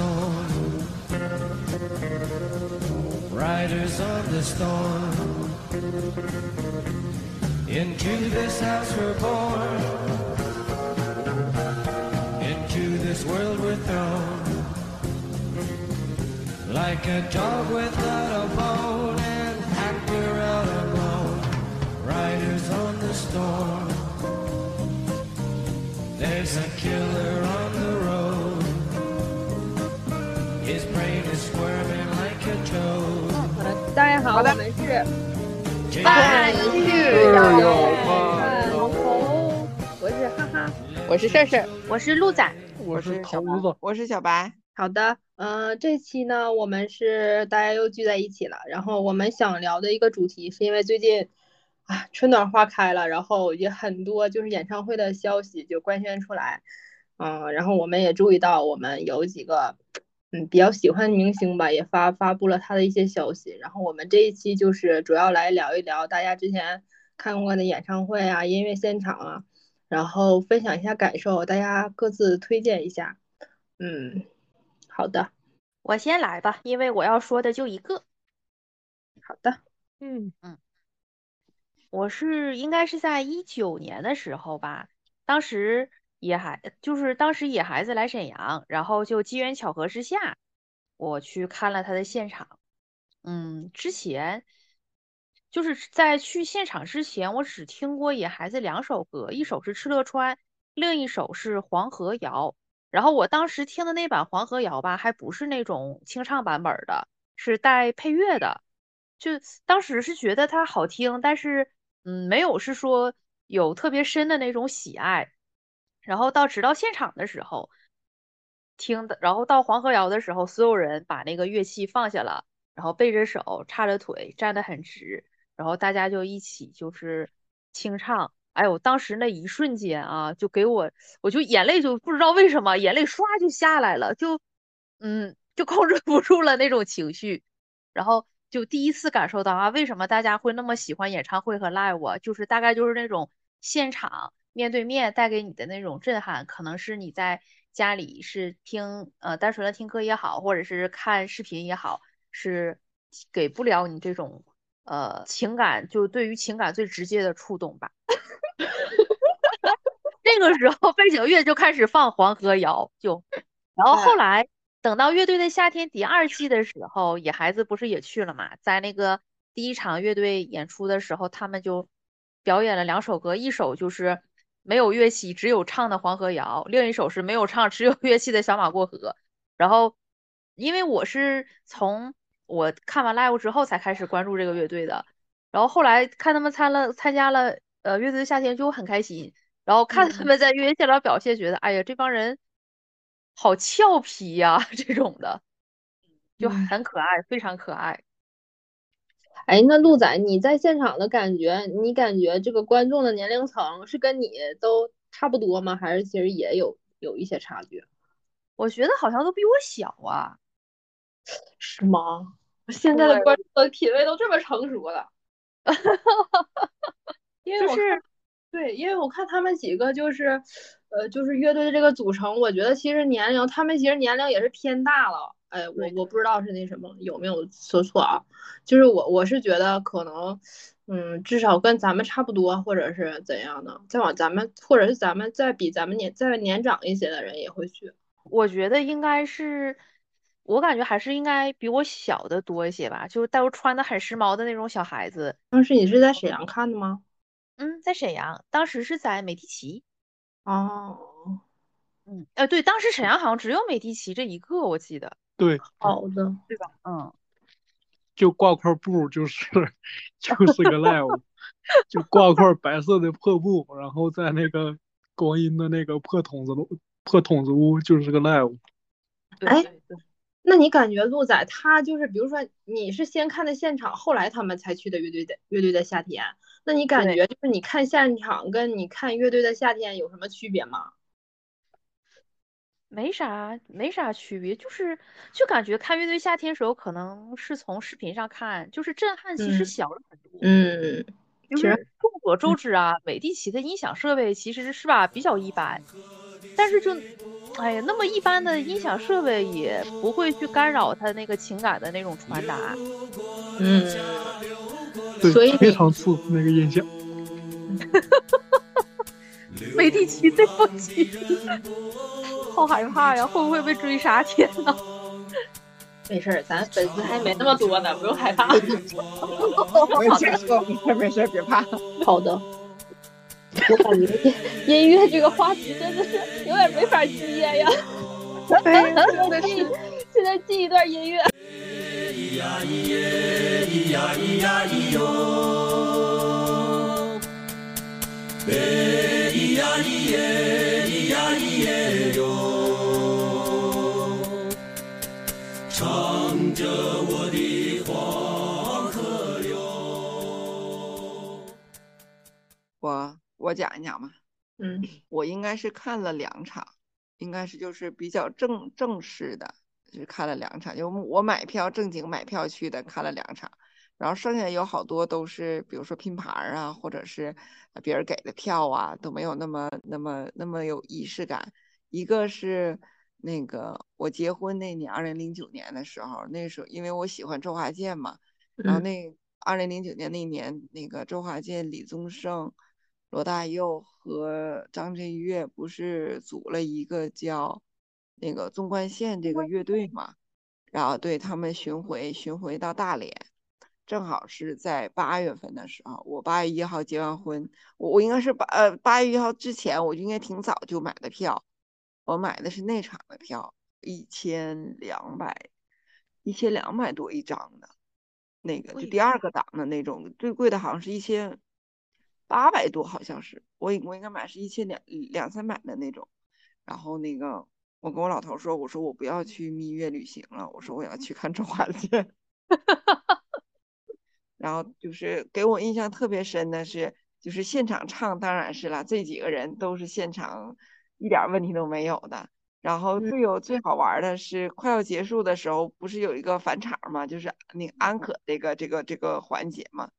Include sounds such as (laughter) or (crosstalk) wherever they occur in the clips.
storm. Riders of the storm. Into this house we're born. Into this world we're thrown. Like a dog without a 是半日有饭红，我是哈哈。我是事事，我是鹿仔，我是小头子，我是小白，好的，嗯、这期呢，我们是大家又聚在一起了。然后我们想聊的一个主题，是因为最近啊春暖花开了，然后也很多就是演唱会的消息就官宣出来，嗯、然后我们也注意到我们有几个嗯比较喜欢的明星吧，也发发布了他的一些消息。然后我们这一期就是主要来聊一聊大家之前看过的演唱会啊、音乐现场啊，然后分享一下感受，大家各自推荐一下。嗯，好的，我先来吧，因为我要说的就一个。好的，嗯嗯，我是应该是在一九年的时候吧，当时野孩就是当时野孩子来沈阳，然后就机缘巧合之下，我去看了他的现场。嗯，之前就是在去现场之前，我只听过野孩子两首歌，一首是《敕勒川》，另一首是《黄河谣》。然后我当时听的那版《黄河谣》吧，还不是那种清唱版本的，是带配乐的。就当时是觉得它好听，但是嗯，没有是说有特别深的那种喜爱。然后到直到现场的时候听的，然后到黄河谣的时候，所有人把那个乐器放下了，然后背着手，叉着腿，站得很直，然后大家就一起就是清唱。哎呦，当时那一瞬间啊，就给我，我就眼泪就不知道为什么眼泪唰就下来了，就嗯，就控制不住了那种情绪，然后就第一次感受到啊，为什么大家会那么喜欢演唱会和 live，就是大概就是那种现场面对面带给你的那种震撼，可能是你在家里是听呃单纯的听歌也好，或者是看视频也好，是给不了你这种呃情感，就对于情感最直接的触动吧。(laughs) 这个时候背景乐就开始放《黄河谣》，就，然后后来等到乐队的夏天第二季的时候，野孩子不是也去了嘛？在那个第一场乐队演出的时候，他们就表演了两首歌，一首就是没有乐器，只有唱的《黄河谣》，另一首是没有唱，只有乐器的《小马过河》。然后，因为我是从我看完 live 之后才开始关注这个乐队的，然后后来看他们参了参加了呃乐队的夏天，就很开心。然后看他们在乐队现场表现，觉得哎呀，这帮人好俏皮呀，(laughs) 这种的就很可爱，非常可爱。哎，那鹿仔，你在现场的感觉，你感觉这个观众的年龄层是跟你都差不多吗？还是其实也有有一些差距？我觉得好像都比我小啊，是吗？现在的观众的品味都这么成熟了，(laughs) 因为我看对，因为我看他们几个就是，呃，就是乐队的这个组成，我觉得其实年龄，他们其实年龄也是偏大了。哎，我我不知道是那什么有没有说错啊？就是我我是觉得可能，嗯，至少跟咱们差不多，或者是怎样的，再往咱们或者是咱们再比咱们年再年长一些的人也会去。我觉得应该是，我感觉还是应该比我小的多一些吧，就是都穿的很时髦的那种小孩子。当时你是在沈阳看的吗？嗯，在沈阳，当时是在美第奇。哦，嗯，呃，对，当时沈阳好像只有美第奇这一个，我记得，对，好的，对吧？嗯，就挂块布，就是 (laughs) 就是个 live，就挂块白色的破布，然后在那个光阴的那个破筒子楼破筒子屋，就是个 live。哎对对对。那你感觉鹿仔他就是，比如说你是先看的现场，后来他们才去的乐队的乐队的夏天，那你感觉就是你看现场跟你看乐队的夏天有什么区别吗？没啥，没啥区别，就是就感觉看乐队夏天时候，可能是从视频上看，就是震撼其实嗯小了很多。嗯，其实就是众所周知啊，美第奇的音响设备其实是吧比较一般，但是就哎呀，那么一般的音响设备也不会去干扰他那个情感的那种传达。嗯，对，所以非常次那个音响。(laughs) 美第奇，对不起，好害怕呀！会不会被追杀？天呐！没事儿，咱粉丝还没那么多呢，不用害怕。没事说，没事没事，别怕。好的，我感觉音乐这个话题真的是有点没法接呀。哎，现在进，现在记一段音乐。我我讲一讲吧，嗯。我应该是看了两场，应该是就是比较正正式的，就是看了两场，就我买票正经买票去的，看了两场，然后剩下有好多都是，比如说拼盘儿啊，或者是呃别人给的票啊，都没有那么那么那么有仪式感。一个是那个我结婚那年，二零零九年的时候，那时候因为我喜欢周华健嘛，然后嗯。那二零零九年那年，那个周华健、李宗盛、罗大佑和张震岳不是组了一个叫那个纵贯线这个乐队嘛，然后对他们巡回巡回到大连，正好是在八月份的时候，我八月一号结完婚，我我应该是八呃八月一号之前，我就应该挺早就买的票，我买的是那场的票，一千两百一千两百多一张的。那个就第二个档的那种，最贵的好像是一千八百多，好像是我应我应该买是一千两两三百的那种。然后那个我跟我老头说，我说我不要去蜜月旅行了，我说我要去看周华健。(laughs) 然后就是给我印象特别深的是，就是现场唱，当然是了，这几个人都是现场一点儿问题都没有的。然后最有最好玩儿的是快要结束的时候，不是有一个返场嘛，就是那个安可这个这个这个环节嘛，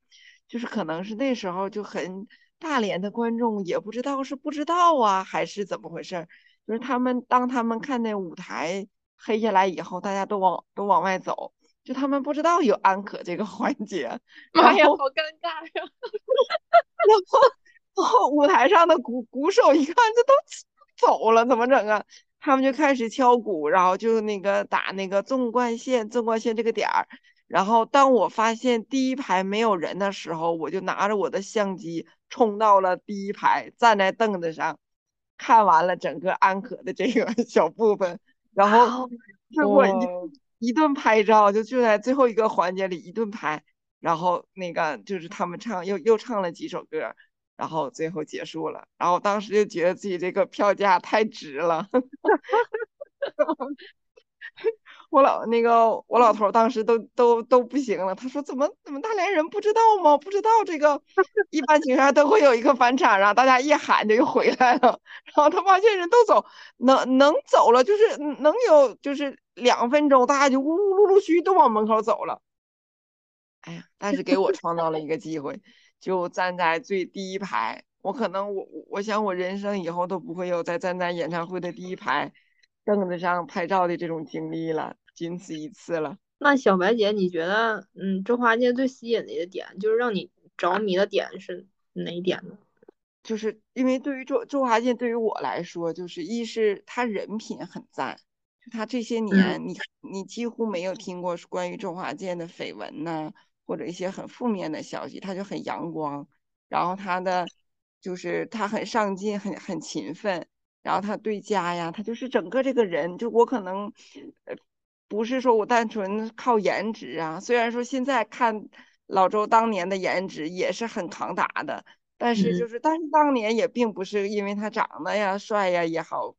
就是可能是那时候就很大连的观众也不知道是不知道啊，还是怎么回事儿，就是他们当他们看那舞台黑下来以后，大家都往都往外走，就他们不知道有安可这个环节，(laughs) 妈呀，好尴尬呀！(laughs) 然后然后舞台上的鼓鼓手一看这都 (laughs) 走了，怎么整啊？他们就开始敲鼓，然后就那个打那个纵贯线，纵贯线这个点儿。然后当我发现第一排没有人的时候，我就拿着我的相机冲到了第一排，站在凳子上，看完了整个安可的这个 (laughs) 小部分，然后结果一哦一顿拍照，就就在最后一个环节里一顿拍，然后那个就是他们唱又又唱了几首歌，然后最后结束了，然后当时就觉得自己这个票价太值了。(laughs) 我老那个我老头儿当时都都都不行了，他说怎么怎么大连人不知道吗？不知道这个 (laughs) 一般情况下都会有一个返场，然后大家一喊就又回来了，(laughs) 然后他发现人都走，能能走了，就是能有就是两分钟，大家就呜呜陆陆续续都往门口走了。哎呀，但是给我创造了一个机会，就站在最第一排。我可能我我我想我人生以后都不会有再站在演唱会的第一排凳子上拍照的这种经历了，仅此一次了。那小白姐，你觉得，嗯，周华健最吸引你的点，就是让你着迷的点是哪一点呢？就是因为对于周周华健，对于我来说，就是一是他人品很赞，就他这些年你你几乎没有听过关于周华健的绯闻呐、或者一些很负面的消息，他就很阳光，然后他的就是他很上进，很很勤奋，然后他对家呀，他就是整个这个人，就我可能呃不是说我单纯靠颜值啊，虽然说现在看老周当年的颜值也是很扛打的。但是嗯就是，但是当年也并不是因为他长得呀帅呀也好，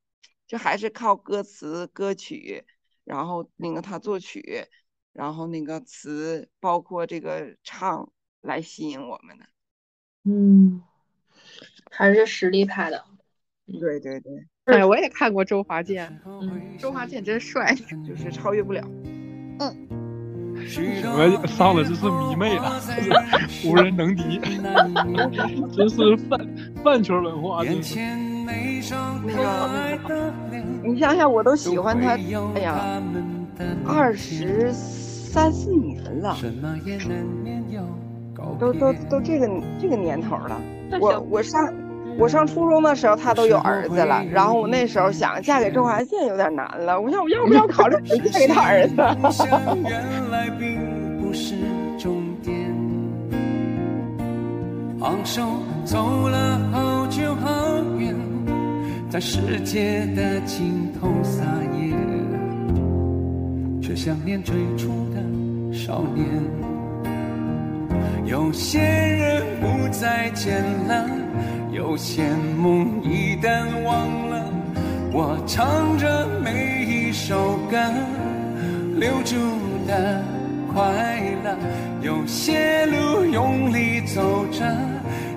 就还是靠歌词歌曲，然后那个他作曲，然后那个词，包括这个唱来吸引我们的。嗯，还是实力派的。对对对，哎，我也看过周华健，嗯，周华健真帅，(laughs) 就是超越不了。嗯。我上了，这是迷妹了，(laughs) 无人能敌，(laughs) 这是饭饭圈文化，这是。那个，你想想，我都喜欢他，哎呀，二十三四年了，都都都这个这个年头了。我我上我上初中的时候，他都有儿子了。然后我那时候想嫁给周华健有点难了，我想我要不要考虑 (laughs) 嫁给他儿子？昂首走了好久好远，在世界的尽头撒野，却想念最初的少年。有些人不再见了，有些梦一旦忘了，我唱着每一首歌，留住的快乐。有些路用力走着。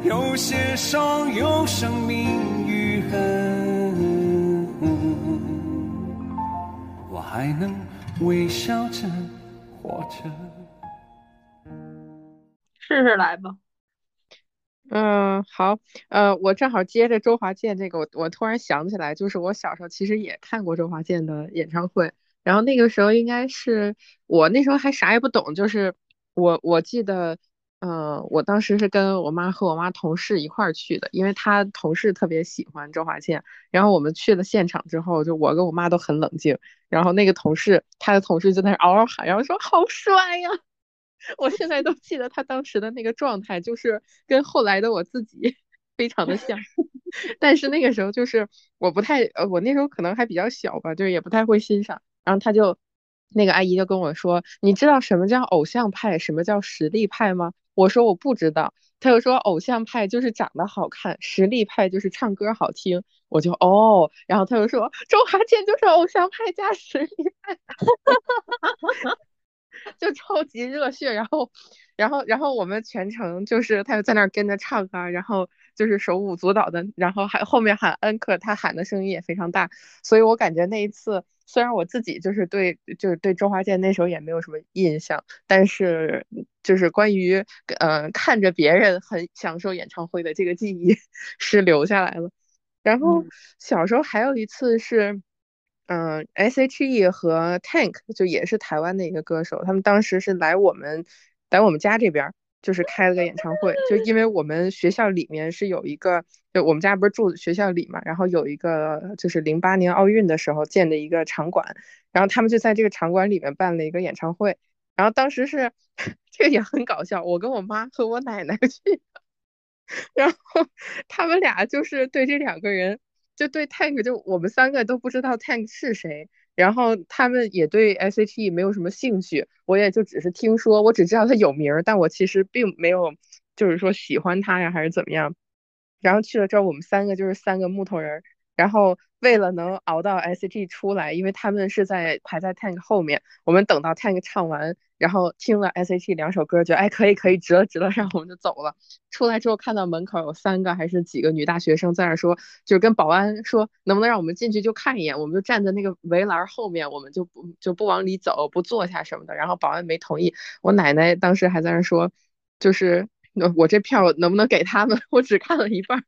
有些伤，有生命余恨，我还能微笑着活着。试试来吧。嗯，好，呃，我正好接着周华健这个，我我突然想起来，就是我小时候其实也看过周华健的演唱会，然后那个时候应该是我那时候还啥也不懂，就是我我记得。嗯，我当时是跟我妈和我妈同事一块儿去的，因为她同事特别喜欢周华健。然后我们去了现场之后，就我跟我妈都很冷静。然后那个同事，他的同事就在那嗷嗷喊，然后说好帅呀！我现在都记得他当时的那个状态，就是跟后来的我自己 (laughs) 非常的像。(laughs) 但是那个时候就是我不太，呃，我那时候可能还比较小吧，就是也不太会欣赏。然后他就那个阿姨就跟我说：“你知道什么叫偶像派，什么叫实力派吗？”我说我不知道，他又说偶像派就是长得好看，实力派就是唱歌好听。我就哦，然后他又说周华健就是偶像派加实力派，哈，哈哈哈哈哈就超级热血。然后，然后，然后我们全程就是他就在那儿跟着唱啊，然后就是手舞足蹈的，然后还后面喊恩克，他喊的声音也非常大，所以我感觉那一次。虽然我自己就是对，就是对周华健那时候也没有什么印象，但是就是关于呃看着别人很享受演唱会的这个记忆 (laughs) 是留下来了。然后小时候还有一次是，嗯，S.H.E 和 Tank 就也是台湾的一个歌手，他们当时是来我们来我们家这边。就是开了个演唱会，就因为我们学校里面是有一个，就我们家不是住学校里嘛，然后有一个就是零八年奥运的时候建的一个场馆，然后他们就在这个场馆里面办了一个演唱会，然后当时是 (laughs) 这个也很搞笑，我跟我妈和我奶奶去，(laughs) 然后他们俩就是对这两个人，就对 Tank，就我们三个都不知道 Tank 是谁。然后他们也对 S.H.E 没有什么兴趣，我也就只是听说，我只知道他有名，但我其实并没有，就是说喜欢他呀，还是怎么样。然后去了之后，我们三个就是三个木头人，然后为了能熬到 S.H.E 出来，因为他们是在排在 Tank 后面，我们等到 Tank 唱完。然后听了 S.H.E 两首歌，觉得哎可以可以值了值了，然后我们就走了。出来之后看到门口有三个还是几个女大学生在那说，就跟保安说能不能让我们进去就看一眼。我们就站在那个围栏后面，我们就不就不往里走，不坐下什么的。然后保安没同意。我奶奶当时还在那说，就是我这票能不能给他们？(laughs) 我只看了一半，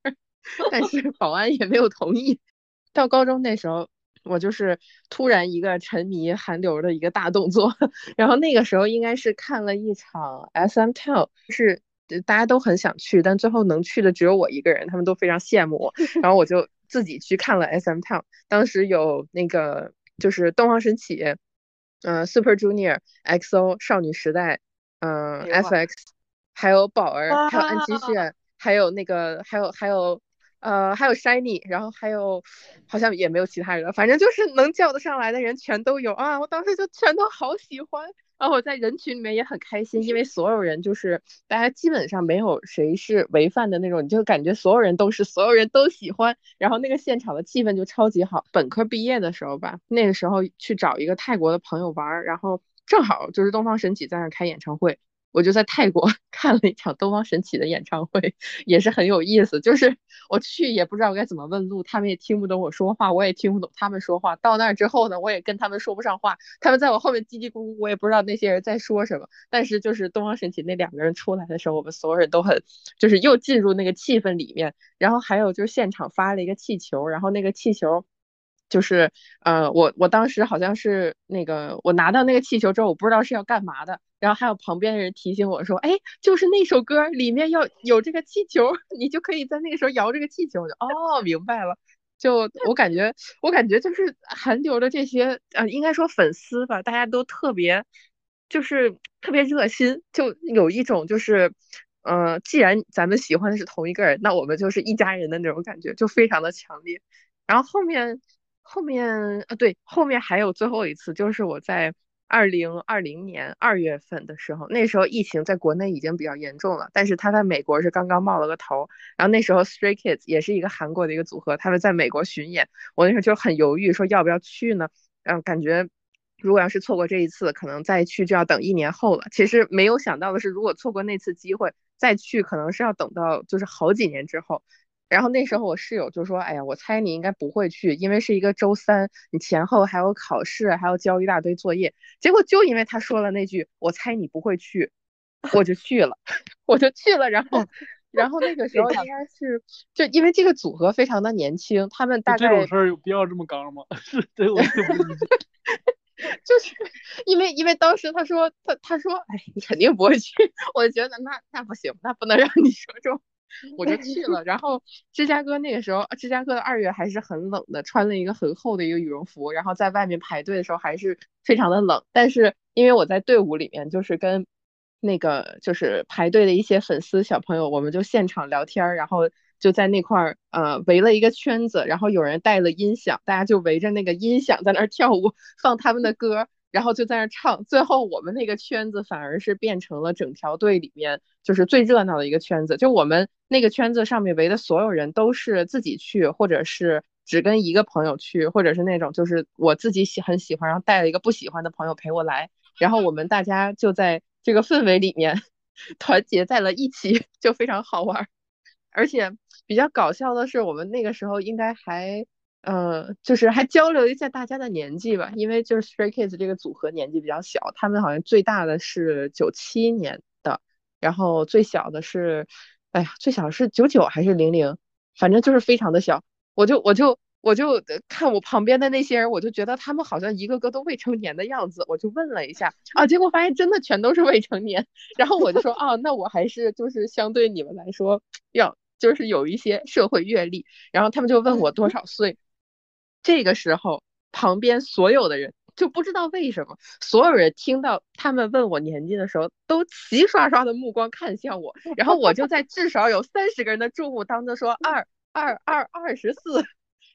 但是保安也没有同意。到高中那时候。我就是突然一个沉迷韩流的一个大动作，然后那个时候应该是看了一场 SM Town，是大家都很想去，但最后能去的只有我一个人，他们都非常羡慕我，(laughs) 然后我就自己去看了 SM Town。当时有那个就是东方神起，嗯，Super Junior、XO、少女时代，嗯，FX，还有宝儿，还有安七炫，还有那个还有还有。呃，还有 Shiny，然后还有好像也没有其他人，反正就是能叫得上来的人全都有啊！我当时就全都好喜欢，然后我在人群里面也很开心，因为所有人就是大家基本上没有谁是违犯的那种，你就感觉所有人都是所有人都喜欢，然后那个现场的气氛就超级好。本科毕业的时候吧，那个时候去找一个泰国的朋友玩，然后正好就是东方神起在那开演唱会。我就在泰国 (laughs) 看了一场东方神起的演唱会，也是很有意思。就是我去也不知道该怎么问路，他们也听不懂我说话，我也听不懂他们说话。到那儿之后呢，我也跟他们说不上话，他们在我后面叽叽咕咕，我也不知道那些人在说什么。但是就是东方神起那两个人出来的时候，我们所有人都很就是又进入那个气氛里面。然后还有就是现场发了一个气球，然后那个气球。就是呃，我我当时好像是那个，我拿到那个气球之后，我不知道是要干嘛的。然后还有旁边的人提醒我说：“哎，就是那首歌里面要有这个气球，你就可以在那个时候摇这个气球。”就哦，明白了。就我感觉，我感觉就是韩流的这些呃，应该说粉丝吧，大家都特别就是特别热心，就有一种就是呃，既然咱们喜欢的是同一个人，那我们就是一家人的那种感觉，就非常的强烈。然后后面。后面呃，对，后面还有最后一次，就是我在二零二零年二月份的时候，那时候疫情在国内已经比较严重了，但是他在美国是刚刚冒了个头。然后那时候 Stray Kids 也是一个韩国的一个组合，他们在美国巡演，我那时候就很犹豫，说要不要去呢？嗯，感觉如果要是错过这一次，可能再去就要等一年后了。其实没有想到的是，如果错过那次机会，再去可能是要等到就是好几年之后。然后那时候我室友就说：“哎呀，我猜你应该不会去，因为是一个周三，你前后还有考试，还要交一大堆作业。”结果就因为他说了那句“我猜你不会去”，我就去了，(laughs) 我就去了。然后，(laughs) 然后那个时候应该是就因为这个组合非常的年轻，他们大概这种事儿有必要这么刚吗？(laughs) 是对，我就不理解。就是因为因为当时他说他他说哎，你肯定不会去，我就觉得那那不行，那不能让你说中。我就去了，然后芝加哥那个时候，芝加哥的二月还是很冷的，穿了一个很厚的一个羽绒服，然后在外面排队的时候还是非常的冷。但是因为我在队伍里面，就是跟那个就是排队的一些粉丝小朋友，我们就现场聊天，然后就在那块儿呃围了一个圈子，然后有人带了音响，大家就围着那个音响在那儿跳舞，放他们的歌。然后就在那唱，最后我们那个圈子反而是变成了整条队里面就是最热闹的一个圈子。就我们那个圈子上面围的所有人都是自己去，或者是只跟一个朋友去，或者是那种就是我自己喜很喜欢，然后带了一个不喜欢的朋友陪我来。然后我们大家就在这个氛围里面团结在了一起，就非常好玩。而且比较搞笑的是，我们那个时候应该还。呃，就是还交流一下大家的年纪吧，因为就是 Stray Kids 这个组合年纪比较小，他们好像最大的是九七年的，然后最小的是，哎呀，最小是九九还是零零，反正就是非常的小。我就我就我就看我旁边的那些人，我就觉得他们好像一个个都未成年的样子，我就问了一下啊，结果发现真的全都是未成年。然后我就说啊，那我还是就是相对你们来说要就是有一些社会阅历。然后他们就问我多少岁。这个时候，旁边所有的人就不知道为什么，所有人听到他们问我年纪的时候，都齐刷刷的目光看向我，然后我就在至少有三十个人的注目当中说 (laughs) 二二二二十四，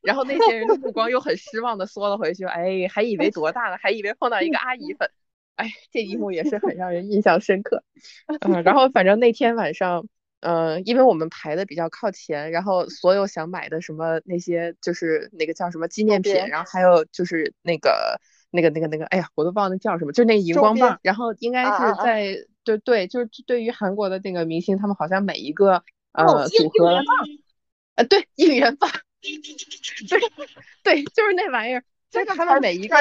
然后那些人的目光又很失望的缩了回去，哎，还以为多大了，还以为碰到一个阿姨粉，哎，这一幕也是很让人印象深刻，(laughs) 嗯，然后反正那天晚上。嗯，因为我们排的比较靠前，然后所有想买的什么那些就是那个叫什么纪念品，然后还有就是那个那个那个那个，哎呀，我都忘了叫什么，就是那个荧光棒。然后应该是在对对，就是对于韩国的那个明星，他们好像每一个呃组合，呃对应援棒，(laughs) 对对，就是那玩意儿，就是他们每一个。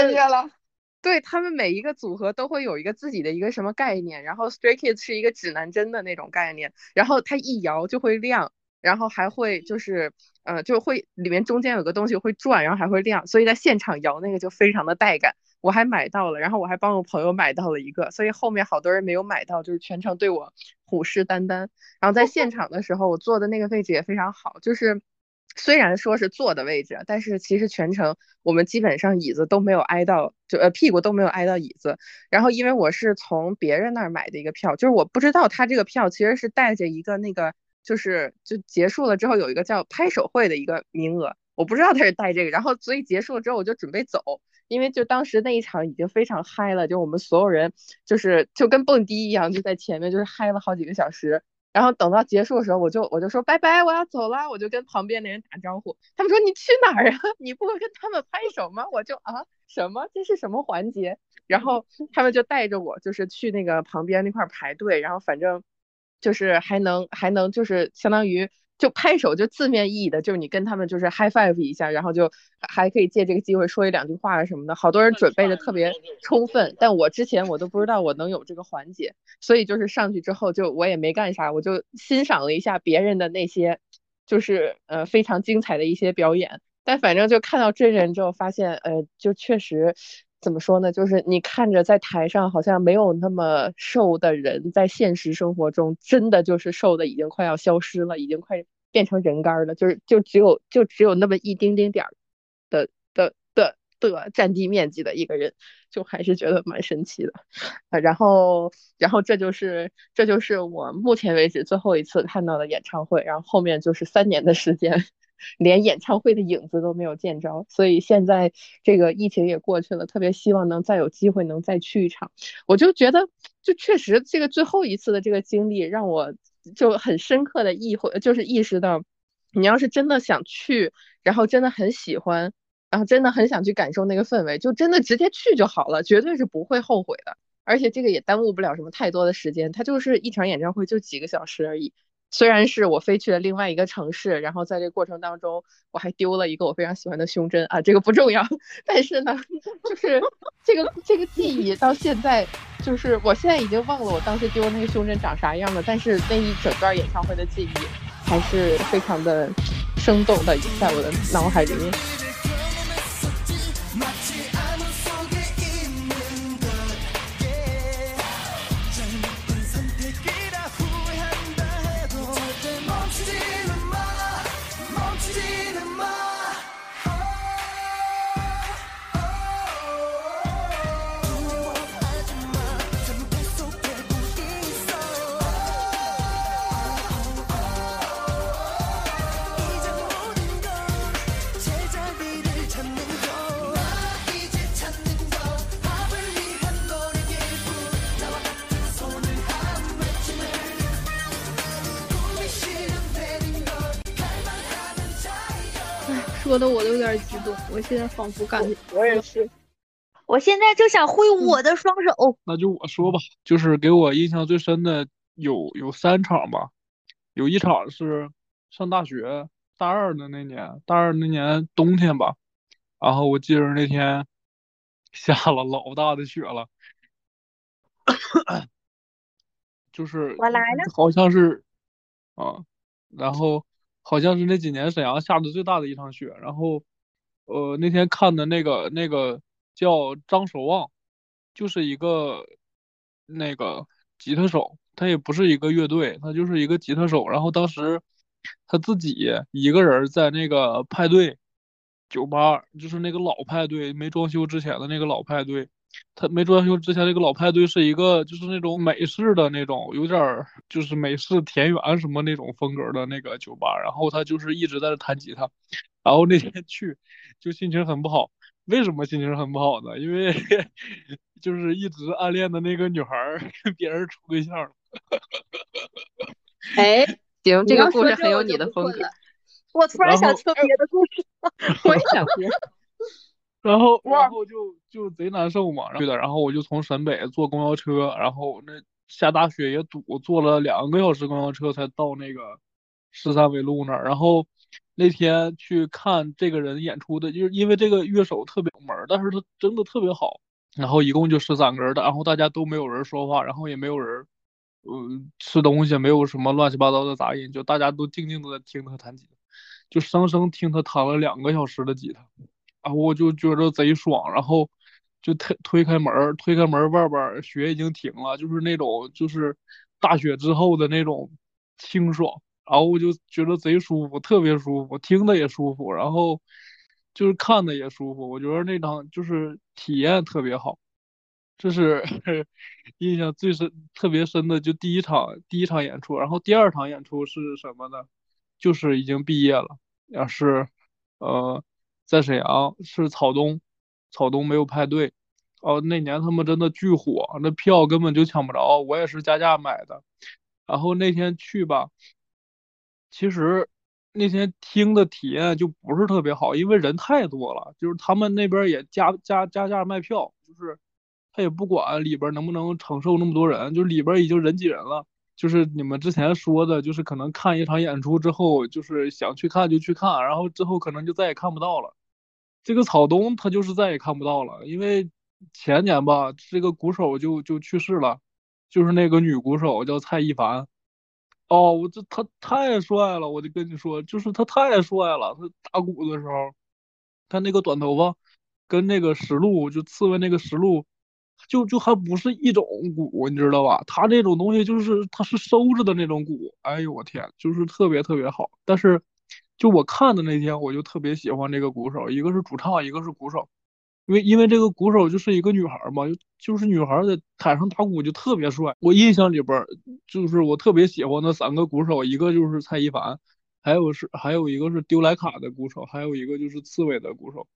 对他们每一个组合都会有一个自己的一个什么概念，然后 Stray Kids 是一个指南针的那种概念，然后它一摇就会亮，然后还会就是呃就会里面中间有个东西会转，然后还会亮，所以在现场摇那个就非常的带感。我还买到了，然后我还帮我朋友买到了一个，所以后面好多人没有买到，就是全程对我虎视眈眈。然后在 (laughs) 现场的时候，我坐的那个位置也非常好，就是。虽然说是坐的位置，但是其实全程我们基本上椅子都没有挨到，就呃屁股都没有挨到椅子。然后因为我是从别人那儿买的一个票，就是我不知道他这个票其实是带着一个那个，就是就结束了之后有一个叫拍手会的一个名额，我不知道他是带这个。然后所以结束了之后我就准备走，因为就当时那一场已经非常嗨了，就我们所有人就是就跟蹦迪一样，就在前面就是嗨了好几个小时。然后等到结束的时候，我就我就说拜拜，我要走了。我就跟旁边的人打招呼，他们说你去哪儿啊？(laughs) 你不会跟他们拍手吗？我就啊什么？这是什么环节？然后他们就带着我，就是去那个旁边那块排队，然后反正就是还能还能就是相当于。就拍手，就字面意义的，就是你跟他们就是 high five 一下，然后就还可以借这个机会说一两句话什么的。好多人准备的特别充分，但我之前我都不知道我能有这个环节，所以就是上去之后就我也没干啥，我就欣赏了一下别人的那些，就是呃非常精彩的一些表演。但反正就看到真人之后，发现呃就确实。怎么说呢？就是你看着在台上好像没有那么瘦的人，在现实生活中真的就是瘦的已经快要消失了，已经快变成人干了。就是就只有就只有那么一丁丁点儿的的的的占地面积的一个人，就还是觉得蛮神奇的。然后然后这就是这就是我目前为止最后一次看到的演唱会，然后后面就是三年的时间。连演唱会的影子都没有见着，所以现在这个疫情也过去了，特别希望能再有机会能再去一场。我就觉得，就确实这个最后一次的这个经历，让我就很深刻的意会，就是意识到，你要是真的想去，然后真的很喜欢，然后真的很想去感受那个氛围，就真的直接去就好了，绝对是不会后悔的。而且这个也耽误不了什么太多的时间，它就是一场演唱会，就几个小时而已。虽然是我飞去了另外一个城市，然后在这个过程当中，我还丢了一个我非常喜欢的胸针啊，这个不重要。但是呢，(laughs) 就是这个这个记忆到现在，就是我现在已经忘了我当时丢那个胸针长啥样了。但是那一整段演唱会的记忆还是非常的生动的在我的脑海里面。说的我都有点激动，我现在仿佛感觉我也是，我现在就想挥我的双手。那就我说吧，就是给我印象最深的有有三场吧，有一场是上大学大二的那年，大二那年冬天吧，然后我记得那天 (laughs) 下了老大的雪了，(laughs) 就是我来了，好像是啊，然后。好像是那几年沈阳下的最大的一场雪，然后，呃，那天看的那个那个叫张守望，就是一个那个吉他手，他也不是一个乐队，他就是一个吉他手。然后当时他自己一个人在那个派对酒吧，就是那个老派对，没装修之前的那个老派对。他没装修之前那个老派对是一个就是那种美式的那种，有点儿就是美式田园什么那种风格的那个酒吧，然后他就是一直在那弹吉他，然后那天去就心情很不好。为什么心情很不好呢？因为 (laughs) 就是一直暗恋的那个女孩跟别人处对象了。哎，行，(laughs) 这个故事很有你的风格。我突然想听别的故事，(laughs) 我也想听。然后，然后就就贼难受嘛，对的。然后我就从沈北坐公交车，然后那下大雪也堵，坐了两个小时公交车才到那个十三纬路那儿。然后那天去看这个人演出的，就是因为这个乐手特别有门，但是他真的特别好。然后一共就十三个人的，然后大家都没有人说话，然后也没有人，嗯，吃东西，没有什么乱七八糟的杂音，就大家都静静的在听他弹吉他，就生生听他弹了两个小时的吉他。然后我就觉得贼爽，然后就推推开门，推开门外边雪已经停了，就是那种就是大雪之后的那种清爽，然后我就觉得贼舒服，特别舒服，听的也舒服，然后就是看的也舒服，我觉得那场就是体验特别好，这是 (laughs) 印象最深、特别深的，就第一场第一场演出，然后第二场演出是什么呢？就是已经毕业了，也是呃。在沈阳是草东，草东没有派对，哦，那年他们真的巨火，那票根本就抢不着，我也是加价买的。然后那天去吧，其实那天听的体验就不是特别好，因为人太多了，就是他们那边也加加加价卖票，就是他也不管里边能不能承受那么多人，就里边已经人挤人了。就是你们之前说的，就是可能看一场演出之后，就是想去看就去看，然后之后可能就再也看不到了。这个草东他就是再也看不到了，因为前年吧，这个鼓手就就去世了，就是那个女鼓手叫蔡一凡。哦，我这他太帅了，我就跟你说，就是他太帅了。他打鼓的时候，他那个短头发，跟那个石路就刺猬那个石路，就就还不是一种鼓，你知道吧？他那种东西就是他是收着的那种鼓。哎呦我天，就是特别特别好。但是就我看的那天，我就特别喜欢这个鼓手，一个是主唱，一个是鼓手。因为因为这个鼓手就是一个女孩嘛，就就是女孩在台上打鼓就特别帅。我印象里边就是我特别喜欢的三个鼓手，一个就是蔡一凡，还有是还有一个是丢莱卡的鼓手，还有一个就是刺猬的鼓手。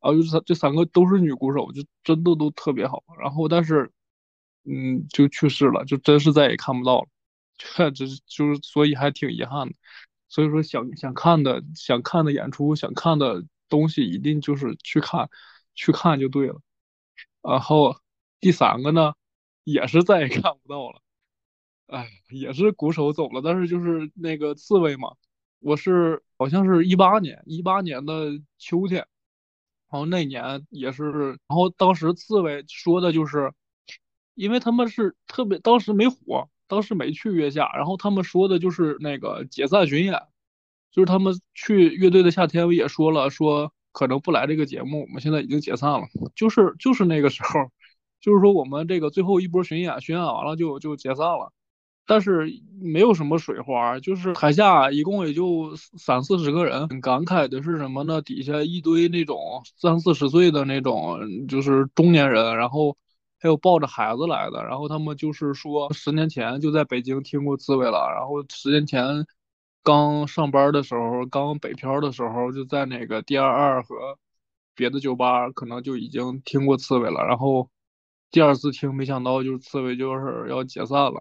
然后就是这三个都是女鼓手，就真的都特别好。然后但是，嗯，就去世了，就真是再也看不到了。(laughs) 这这就是所以还挺遗憾的。所以说想想看的想看的演出，想看的东西，一定就是去看。去看就对了，然后第三个呢，也是再也看不到了，哎，也是鼓手走了，但是就是那个刺猬嘛，我是好像是一八年，一八年的秋天，然后那年也是，然后当时刺猬说的就是，因为他们是特别当时没火，当时没去月下，然后他们说的就是那个解散巡演，就是他们去乐队的夏天也说了说。可能不来这个节目，我们现在已经解散了。就是就是那个时候，就是说我们这个最后一波巡演，巡演完了就就解散了。但是没有什么水花，就是台下一共也就三四十个人。很感慨的是什么呢？底下一堆那种三四十岁的那种，就是中年人，然后还有抱着孩子来的。然后他们就是说，十年前就在北京听过滋味了，然后十年前。刚上班的时候，刚北漂的时候，就在那个 D 二二和别的酒吧，可能就已经听过刺猬了。然后第二次听，没想到就是刺猬就是要解散了。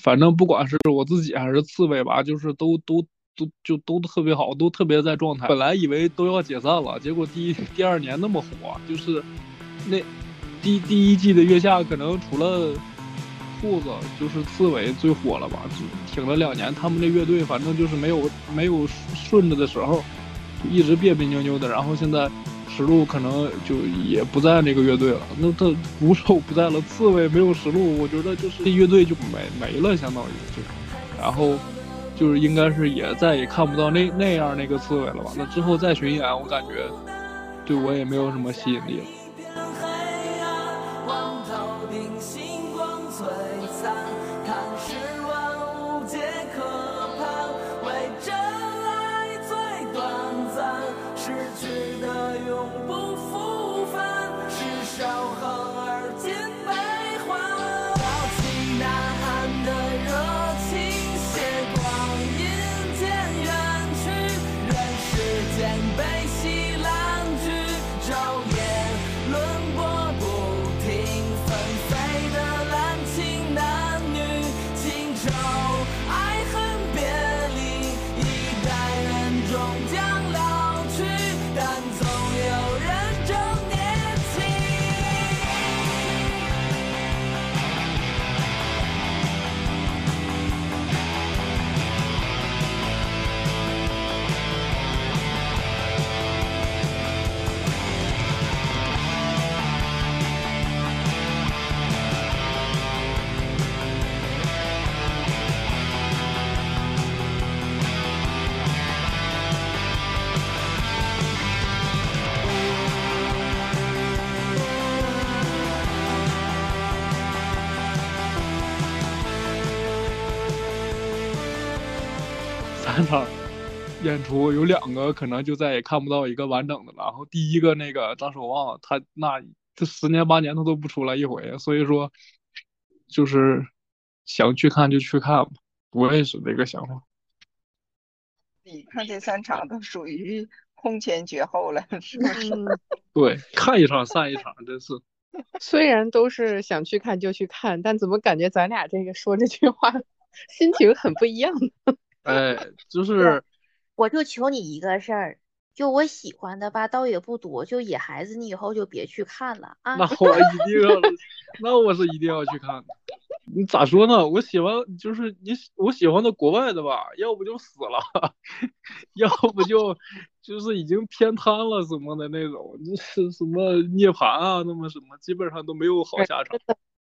反正不管是我自己还是刺猬吧，就是都都都就都特别好，都特别在状态。本来以为都要解散了，结果第一第二年那么火，就是那第第一季的月下，可能除了。兔子就是刺猬最火了吧？挺了两年，他们这乐队反正就是没有没有顺着的时候，一直别别扭扭的。然后现在石路可能就也不在那个乐队了，那他鼓手不在了，刺猬没有石路，我觉得就是这乐队就没没了，相当于就，然后就是应该是也再也看不到那那样那个刺猬了吧？那之后再巡演，我感觉对我也没有什么吸引力了。演出有两个可能就再也看不到一个完整的了。然后第一个那个张守望，他那这十年八年他都不出来一回，所以说就是想去看就去看吧。我也是这个想法。你看这三场都属于空前绝后了，是不是？(laughs) 对，看一场散一场，真是。(laughs) 虽然都是想去看就去看，但怎么感觉咱俩这个说这句话 (laughs) 心情很不一样呢？哎，就是，我就求你一个事儿，就我喜欢的吧，倒也不多。就野孩子，你以后就别去看了啊。那我一定要，(laughs) 那我是一定要去看的。你咋说呢？我喜欢就是你，我喜欢的国外的吧，要不就死了，(laughs) 要不就就是已经偏瘫了什么的那种，就是什么涅槃啊，那么什么，基本上都没有好下场。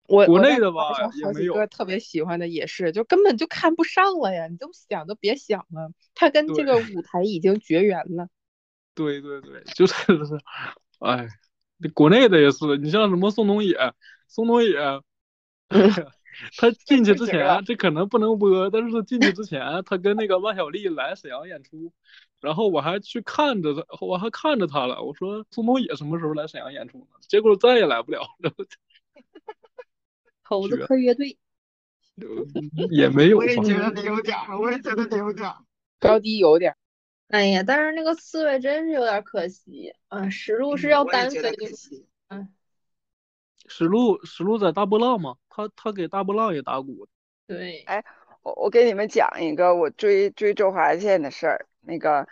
我国内的吧也没有个特别喜欢的也是，就根本就看不上了呀！你都想都别想了，他跟这个舞台已经绝缘了。对对对，就是是，哎，国内的也是，你像什么宋冬野，宋冬野，(laughs) 他进去之前，这可能不能播，但是他进去之前，他跟那个万晓利来沈阳演出，然后我还去看着他，我还看着他了，我说宋冬野什么时候来沈阳演出呢？结果再也来不了了，(laughs) 猴子绝科乐队，(laughs) 也没有我也觉得得有点儿，我也觉得得有点儿。高低有点儿，哎呀，但是那个刺猬真是有点可惜，啊，石路是要单飞的，可惜。石路石路在大波浪嘛，他他给大波浪也打鼓，对，哎，我我给你们讲一个我追追周华健的事儿。那个，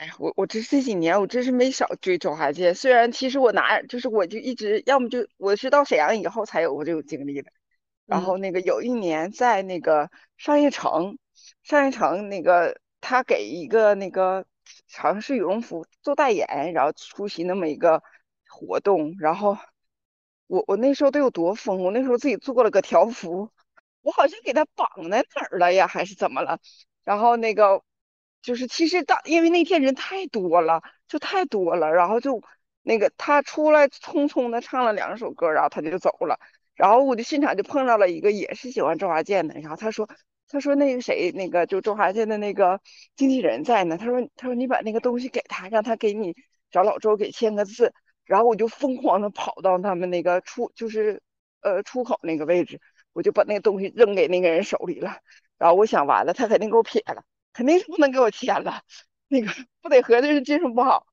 哎呀，我我这这几年我真是没少追周华健。虽然其实我哪就是我就一直要么就我是到沈阳以后才有过这种经历的。然嗯后那个有一年在那个商业城，商业城那个他给一个那个好像是羽绒服做代言，然后出席那么一个活动。然后我我那时候得有多疯，我那时候自己做了个条幅。我好像给他绑在哪儿了呀，还是怎么了？然后那个就是其实当因为那天人太多了，就太多了，然后就那个他出来匆匆的唱了两首歌，然后他就走了。然后我就现场就碰到了一个也是喜欢周华健的，然后他说他说那个谁那个就周华健的那个经纪人在呢，他说他说你把那个东西给他，让他给你找老周给签个字。然后我就疯狂的跑到他们那个出就是呃出口那个位置。我就把那个东西扔给那个人手里了，然后我想完了，他肯定给我撇了，肯定是不能给我签了，那个不得合着是技术不好。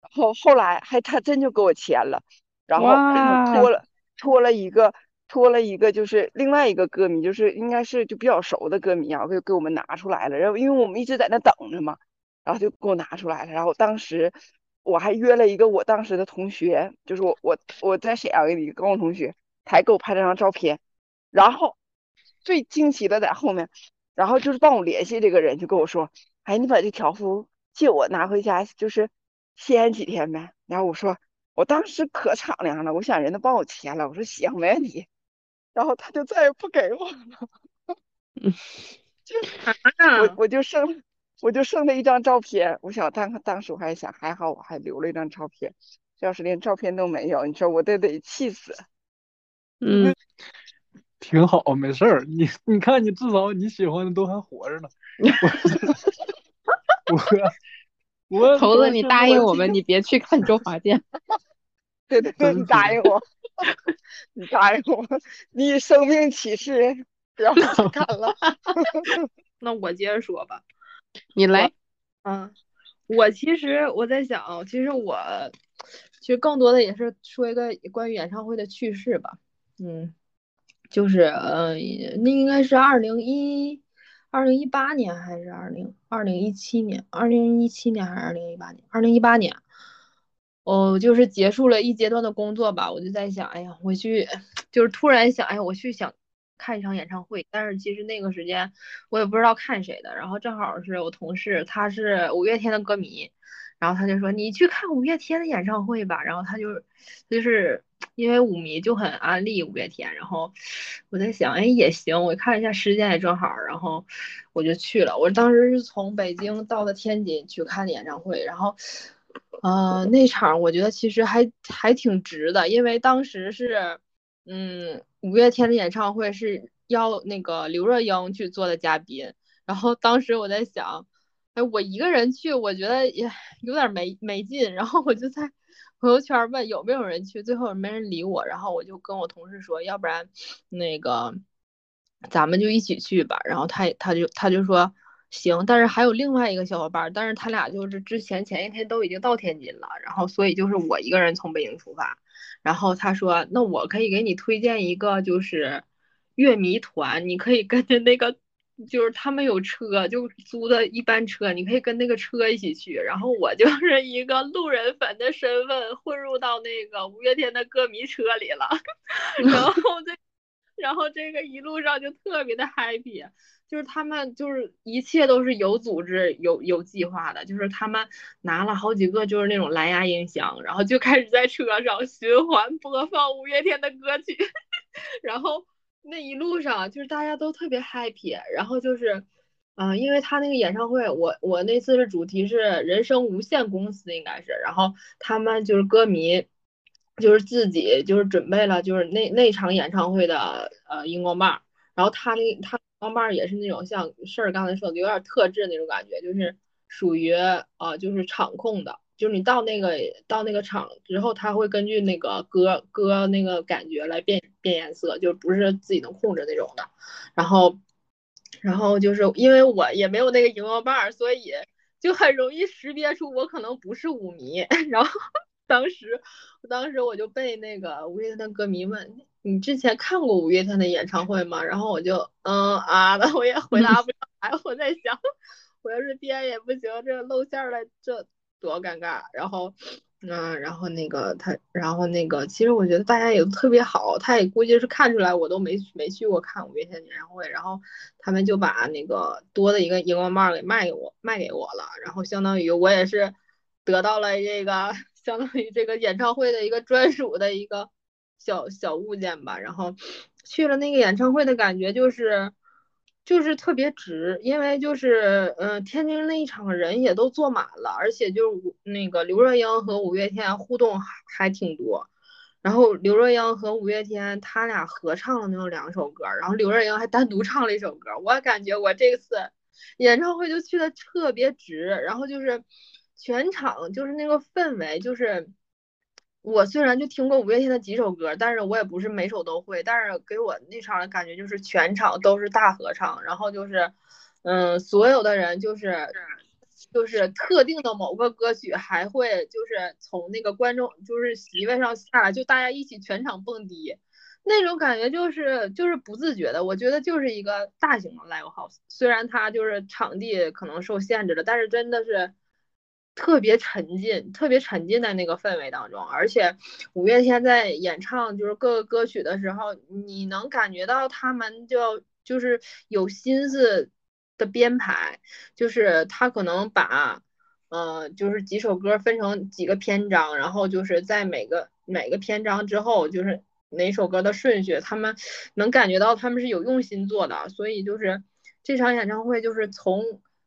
然后后来还他真就给我签了，然后哇托了托了一个托了一个就是另外一个歌迷，就是应该是就比较熟的歌迷啊，给给我们拿出来了，然后因为我们一直在那等着嘛，然后就给我拿出来了，然后当时我还约了一个我当时的同学，就是我我我在沈阳的一个高中同学，他还给我拍了张照片。然后最惊奇的在后面，然后就是帮我联系这个人，就跟我说：“哎，你把这条幅借我拿回家，就是歇几天呗。”然后我说：“我当时可敞亮了，我想人都帮我签了。”我说：“行，没问题。”然后他就再也不给我了，就 (laughs) 我我就剩我就剩了一张照片。我想当当时我还想，还好我还留了一张照片，要是连照片都没有，你说我得得气死。嗯，挺好，没事儿。你你看，你至少你喜欢的都还活着呢。我我我猴子，(laughs) 你答应我们，你别去看周华健。对对对，你答应我，你答应我，你生命启示，不要去看了。(laughs) (laughs) 那我接着说吧。你来，嗯，我其实我在想，其实我其实更多的也是说一个关于演唱会的趣事吧。嗯，就是呃，那应该是二零一二零一八年还是二零二零一七年？二零一七年还是二零一八年？二零一八年。哦，就是结束了一阶段的工作吧，我就在想，哎呀，我去，就是突然想，哎呀，我去想看一场演唱会，但是其实那个时间我也不知道看谁的，然后正好是我同事，他是五月天的歌迷，然后他就说你去看五月天的演唱会吧，然后他就就是因为舞迷就很安利五月天，然后我在想，哎，也行，我看了一下时间也正好，然后我就去了，我当时是从北京到的天津去看的演唱会，然后。呃，那场我觉得其实还还挺值的，因为当时是，嗯，五月天的演唱会是要那个刘若英去做的嘉宾，然后当时我在想，哎，我一个人去，我觉得也有点没没劲，然后我就在朋友圈问有没有人去，最后没人理我，然后我就跟我同事说，要不然那个咱们就一起去吧，然后他他就他就说。行，但是还有另外一个小伙伴，但是他俩就是之前前一天都已经到天津了，然后所以就是我一个人从北京出发，然后他说那我可以给你推荐一个就是乐迷团，你可以跟着那个就是他们有车，就租的一班车，你可以跟那个车一起去。然后我就是一个路人粉的身份混入到那个五月天的歌迷车里了，(laughs) 然 (laughs) 后这，然后这个一路上就特别的 happy，就是他们就是一切都是有组织、有有计划的，就是他们拿了好几个就是那种蓝牙音箱，然后就开始在车上循环播放五月天的歌曲，(laughs) 然后。那一路上就是大家都特别 happy，然后就是，嗯，因为他那个演唱会，我我那次是主题是人生无限公司应该是，然后他们就是歌迷，就是自己就是准备了就是那那场演唱会的呃荧光棒，然后他那他荧光棒也是那种像事儿刚才说的有点特制那种感觉，就是属于呃就是场控的。就是你到那个到那个场之后，他会根据那个歌歌那个感觉来变变颜色，就不是自己能控制那种的。然后，然后就是因为我也没有那个荧光棒，所以就很容易识别出我可能不是舞迷。(laughs) 然后当时，当时我就被那个五月天的歌迷问：“你之前看过五月天的演唱会吗？”然后我就嗯啊的，(laughs) 我也回答不上来。我在想，(laughs) 我要是编也不行，这露馅了这。多尴尬，然后，嗯，然后那个他，然后那个，其实我觉得大家也都特别好，他也估计是看出来我都没没去过看五月天演唱会，然后他们就把那个多的一个荧光棒给卖给我，卖给我了，然后相当于我也是得到了这个相当于这个演唱会的一个专属的一个小小物件吧，然后去了那个演唱会的感觉就是。就是特别值，因为就是嗯，天津那一场人也都坐满了，而且就是那个刘若英和五月天互动还还挺多，然后刘若英和五月天他俩合唱了那么两首歌，然后刘若英还单独唱了一首歌，我感觉我这次演唱会就去的特别值，然后就是全场就是那个氛围就是。我虽然就听过五月天的几首歌，但是我也不是每首都会。但是给我那场的感觉就是全场都是大合唱，然后就是，嗯，所有的人就是就是特定的某个歌曲还会就是从那个观众就是席位上下来，就大家一起全场蹦迪，那种感觉就是就是不自觉的。我觉得就是一个大型的 live house，虽然它就是场地可能受限制了，但是真的是。特别沉浸，特别沉浸在那个氛围当中，而且五月天在演唱就是各个歌曲的时候，你能感觉到他们就就是有心思的编排，就是他可能把，呃，就是几首歌分成几个篇章，然后就是在每个每个篇章之后，就是哪首歌的顺序，他们能感觉到他们是有用心做的，所以就是这场演唱会就是从。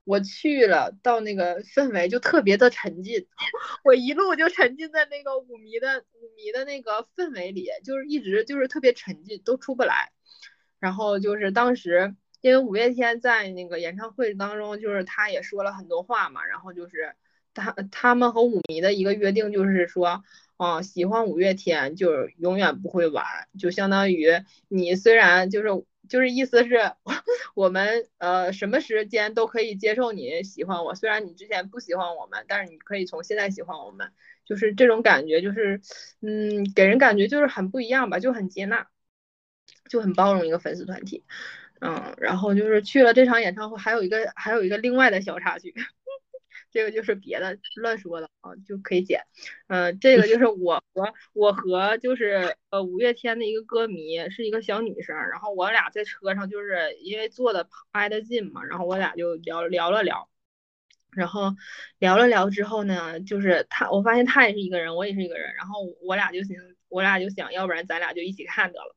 我去了，到那个氛围就特别的沉浸，(laughs) 我一路就沉浸在那个舞迷的舞迷的那个氛围里，就是一直就是特别沉浸，都出不来。然后就是当时，因为五月天在那个演唱会当中，就是他也说了很多话嘛，然后就是他他们和舞迷的一个约定就是说，啊，喜欢五月天就是永远不会晚，就相当于你虽然就是。就是意思是，我们呃什么时间都可以接受你喜欢我，虽然你之前不喜欢我们，但是你可以从现在喜欢我们，就是这种感觉，就是嗯，给人感觉就是很不一样吧，就很接纳，就很包容一个粉丝团体，嗯，然后就是去了这场演唱会，还有一个还有一个另外的小插曲。这个就是别的乱说的啊，就可以剪。嗯，这个就是我和我和就是呃五月天的一个歌迷，是一个小女生。然后我俩在车上，就是因为坐的挨得近嘛，然后我俩就聊聊了聊。然后聊了聊之后呢，就是他，我发现他也是一个人，我也是一个人。然后我俩就想，我俩就想要不然咱俩就一起看得了。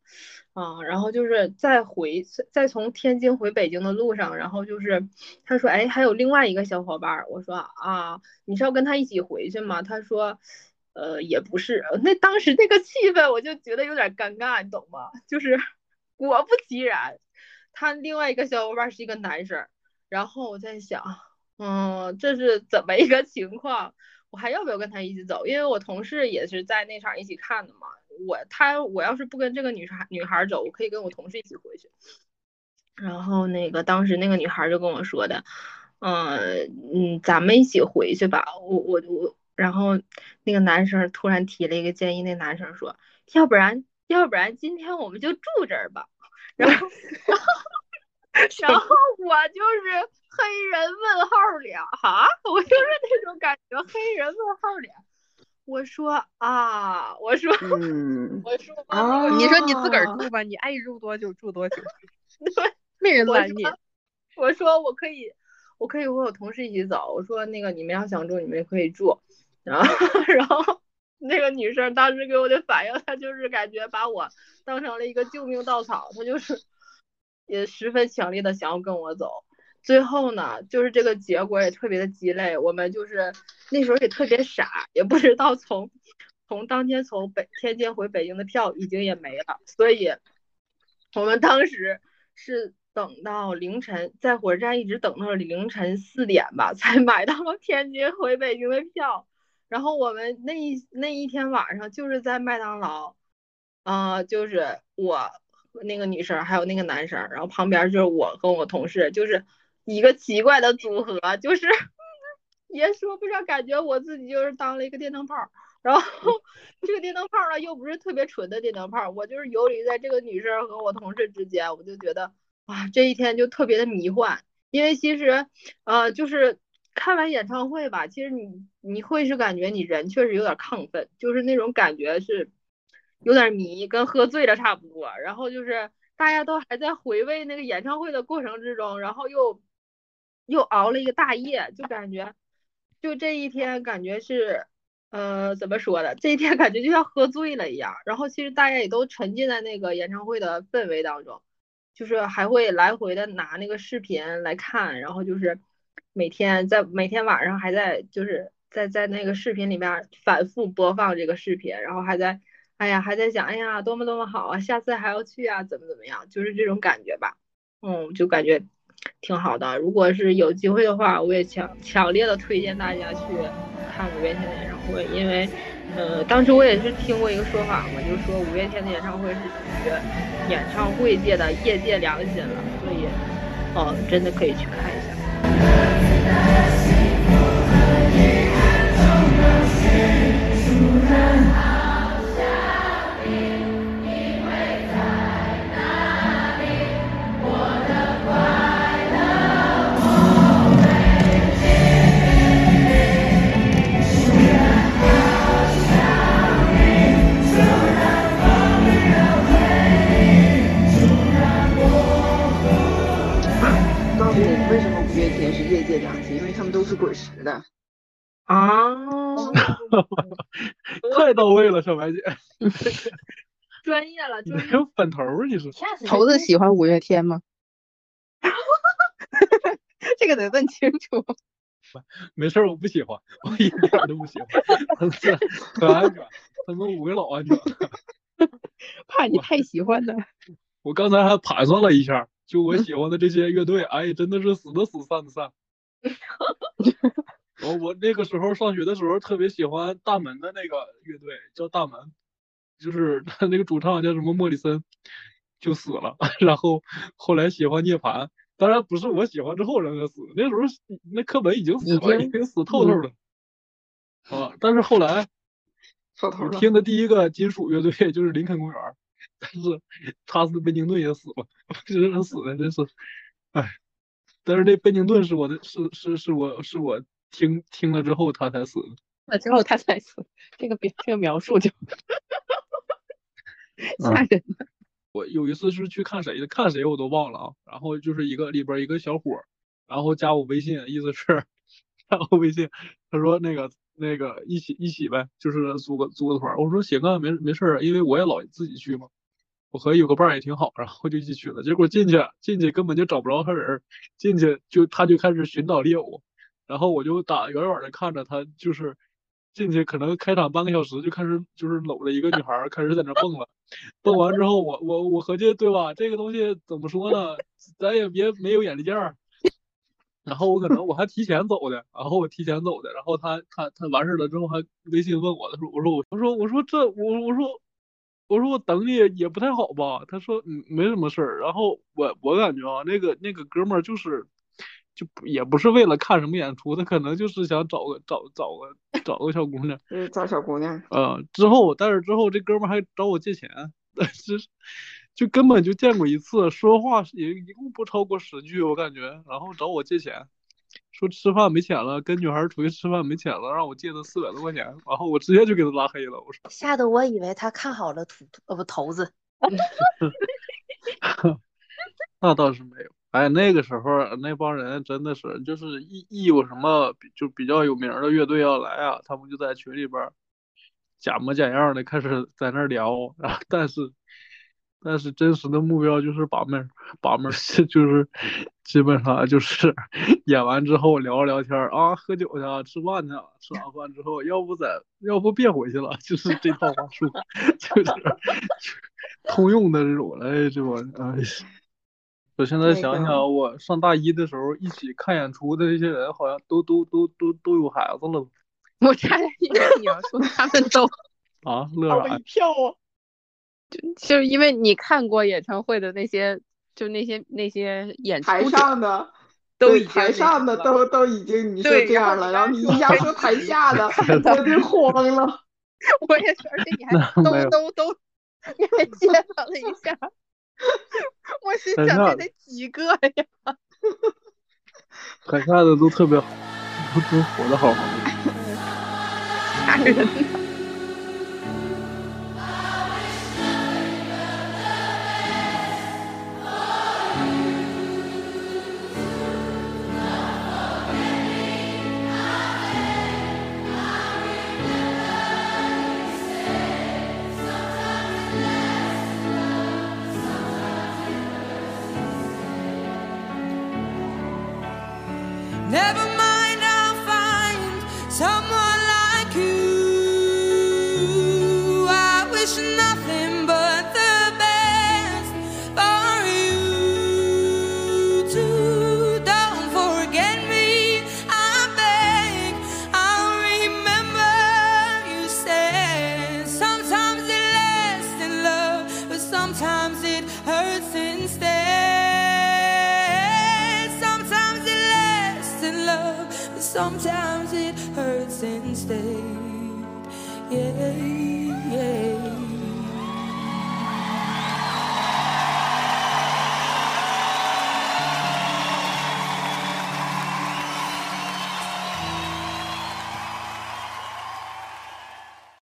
啊，然后就是在回再从天津回北京的路上，然后就是他说，哎，还有另外一个小伙伴，我说啊，你是要跟他一起回去吗？他说，呃，也不是。那当时那个气氛，我就觉得有点尴尬，你懂吗？就是果不其然，他另外一个小伙伴是一个男生，然后我在想，嗯，这是怎么一个情况？我还要不要跟他一起走？因为我同事也是在那场一起看的嘛。我他我要是不跟这个女孩女孩走，我可以跟我同事一起回去。然后那个当时那个女孩就跟我说的，嗯嗯，咱们一起回去吧。我我我，然后那个男生突然提了一个建议，那男生说，要不然要不然今天我们就住这儿吧。然后然后 (laughs) 然后我就是黑人问号脸哈，我就是那种感觉，黑人问号脸。我说啊，我说，嗯，我说啊你说你自个儿住吧，你爱住多久住多久，(laughs) 对，没人我拦你。我说我可以，我可以和我同事一起走。我说那个你们要想住，你们也可以住。然后 (laughs) 然后那个女生当时给我的反应，她就是感觉把我当成了一个救命稻草，她就是也十分强烈的想要跟我走。最后呢，就是这个结果也特别的鸡肋，我们就是那时候也特别傻，也不知道从从当天从北天津回北京的票已经也没了，所以我们当时是等到凌晨，在火车站一直等到了凌晨四点吧，(laughs) 才买到了天津回北京的票。然后我们那一那一天晚上就是在麦当劳，啊、就是我那个女生还有那个男生，然后旁边就是我和我同事，就是一个奇怪的组合，就是也说不上，感觉我自己就是当了一个电灯泡儿。然后 (laughs) 这个电灯泡儿呢，又不是特别纯的电灯泡儿，我就是游离在这个女生和我同事之间，我就觉得哇，这一天就特别的迷幻。因为其实，呃，就是看完演唱会吧，其实你你会是感觉你人确实有点亢奋，就是那种感觉是有点迷，跟喝醉了差不多。然后就是大家都还在回味那个演唱会的过程之中，然后又又熬了一个大夜，就感觉就这一天感觉是。呃，怎么说呢？这一天感觉就像喝醉了一样，然后其实大家也都沉浸在那个演唱会的氛围当中，就是还会来回的拿那个视频来看，然后就是每天在每天晚上还在就是在在那个视频里面反复播放这个视频，然后还在哎呀还在想哎呀多么多么好啊，下次还要去啊，怎么怎么样，就是这种感觉吧，嗯，就感觉挺好的。如果是有机会的话，我也强强烈的推荐大家去看五月天的演唱会，因为，呃，当时我也是听过一个说法嘛，就是说五月天的演唱会是属于演唱会界的业界良心了，所以，哦，真的可以去看一下。是滚石的。啊，(laughs) 太到位了，小白姐，(laughs) 专业了，专没业。有粉头儿你是？头子喜欢五月天吗？(laughs) 这个得问清楚。没事儿，我不喜欢，我一点都不喜欢，很安全，他们五个老安全了。怕你太喜欢呢。我刚才还盘算了一下，就我喜欢的这些乐队，哎，真的是死的死，散的散。(laughs) 我我那个时候上学的时候特别喜欢大门的那个乐队，叫大门，就是他那个主唱叫什么莫里森，就死了。(laughs) 然后后来喜欢涅槃，当然不是我喜欢之后让他死，那时候那课本已经死已了，经已经死透透了。啊，但是后来我。听的第一个金属乐队就是林肯公园，但是 (laughs) 查斯贝宁顿也死了，这人死的真是，哎，但是这贝宁顿是我的，是是是我是我听听了之后他才死的，了 (laughs) 之后他才死，这个别这个描述就 (laughs) 吓人。我有一次是去看谁的，看谁我都忘了啊，然后就是一个里边儿一个小伙儿，然后加我微信，意思是加我微信，他说那个那个一起一起呗，就是组个组个团，我说行啊，没没事因为我也老自己去嘛。我合计有个伴儿也挺好，然后就一起去了。结果进去进去根本就找不着他人儿，进去就他就开始寻找猎物，然后我就打远远的看着他，就是进去可能开场半个小时就开始就是搂着一个女孩儿开始在那蹦了，蹦完之后我我我合计对吧，这个东西怎么说呢，咱也别没有眼力见儿。然后我可能我还提前走的，然后我提前走的，然后他他他完事了之后还微信问我，他说我说我我说我说这我我说我说我等你也不太好吧？他说嗯没什么事儿。然后我我感觉啊，那个那个哥们儿就是就也不是为了看什么演出，他可能就是想找个找找个找个小姑娘。嗯找小姑娘，呃，之后但是之后这哥们儿还找我借钱，就是就根本就见过一次，说话也一共不超过十句，我感觉，然后找我借钱，说吃饭没钱了，跟女孩出去吃饭没钱了，让我借他四百多块钱，然后我直接就给他拉黑了，我说。吓得我以为他看好了图呃不头子。(laughs) 那倒是没有，哎，那个时候那帮人真的是，就是一一有什么比就比较有名的乐队要来啊，他们就在群里边儿假模假样的开始在那聊，然后但是但是真实的目标就是把妹儿把妹儿，(laughs) 就是基本上就是 (laughs) 演完之后聊聊天儿啊，喝酒去啊，吃饭去啊，吃完饭之后要不在要不别回去了，(laughs) 就是这套话术，就是通用的这种，哎，这玩意哎。我现在想想，我上大一的时候一起看演出的那些人，好像都都都都都有孩子了我差点以为你要说他们都，啊！乐啥一？跳啊！就是因为你看过演唱会的那些，就那些那些演出台上的都已经对台上的都都已经你说对这样了，然后你一下说台下的，我就慌了。(laughs) 我也是，而且你还都都都，你还介绍了一下，(laughs) 我心想这得几个呀？台下的都特别好，都都活得好好的。(laughs) 吓人。也。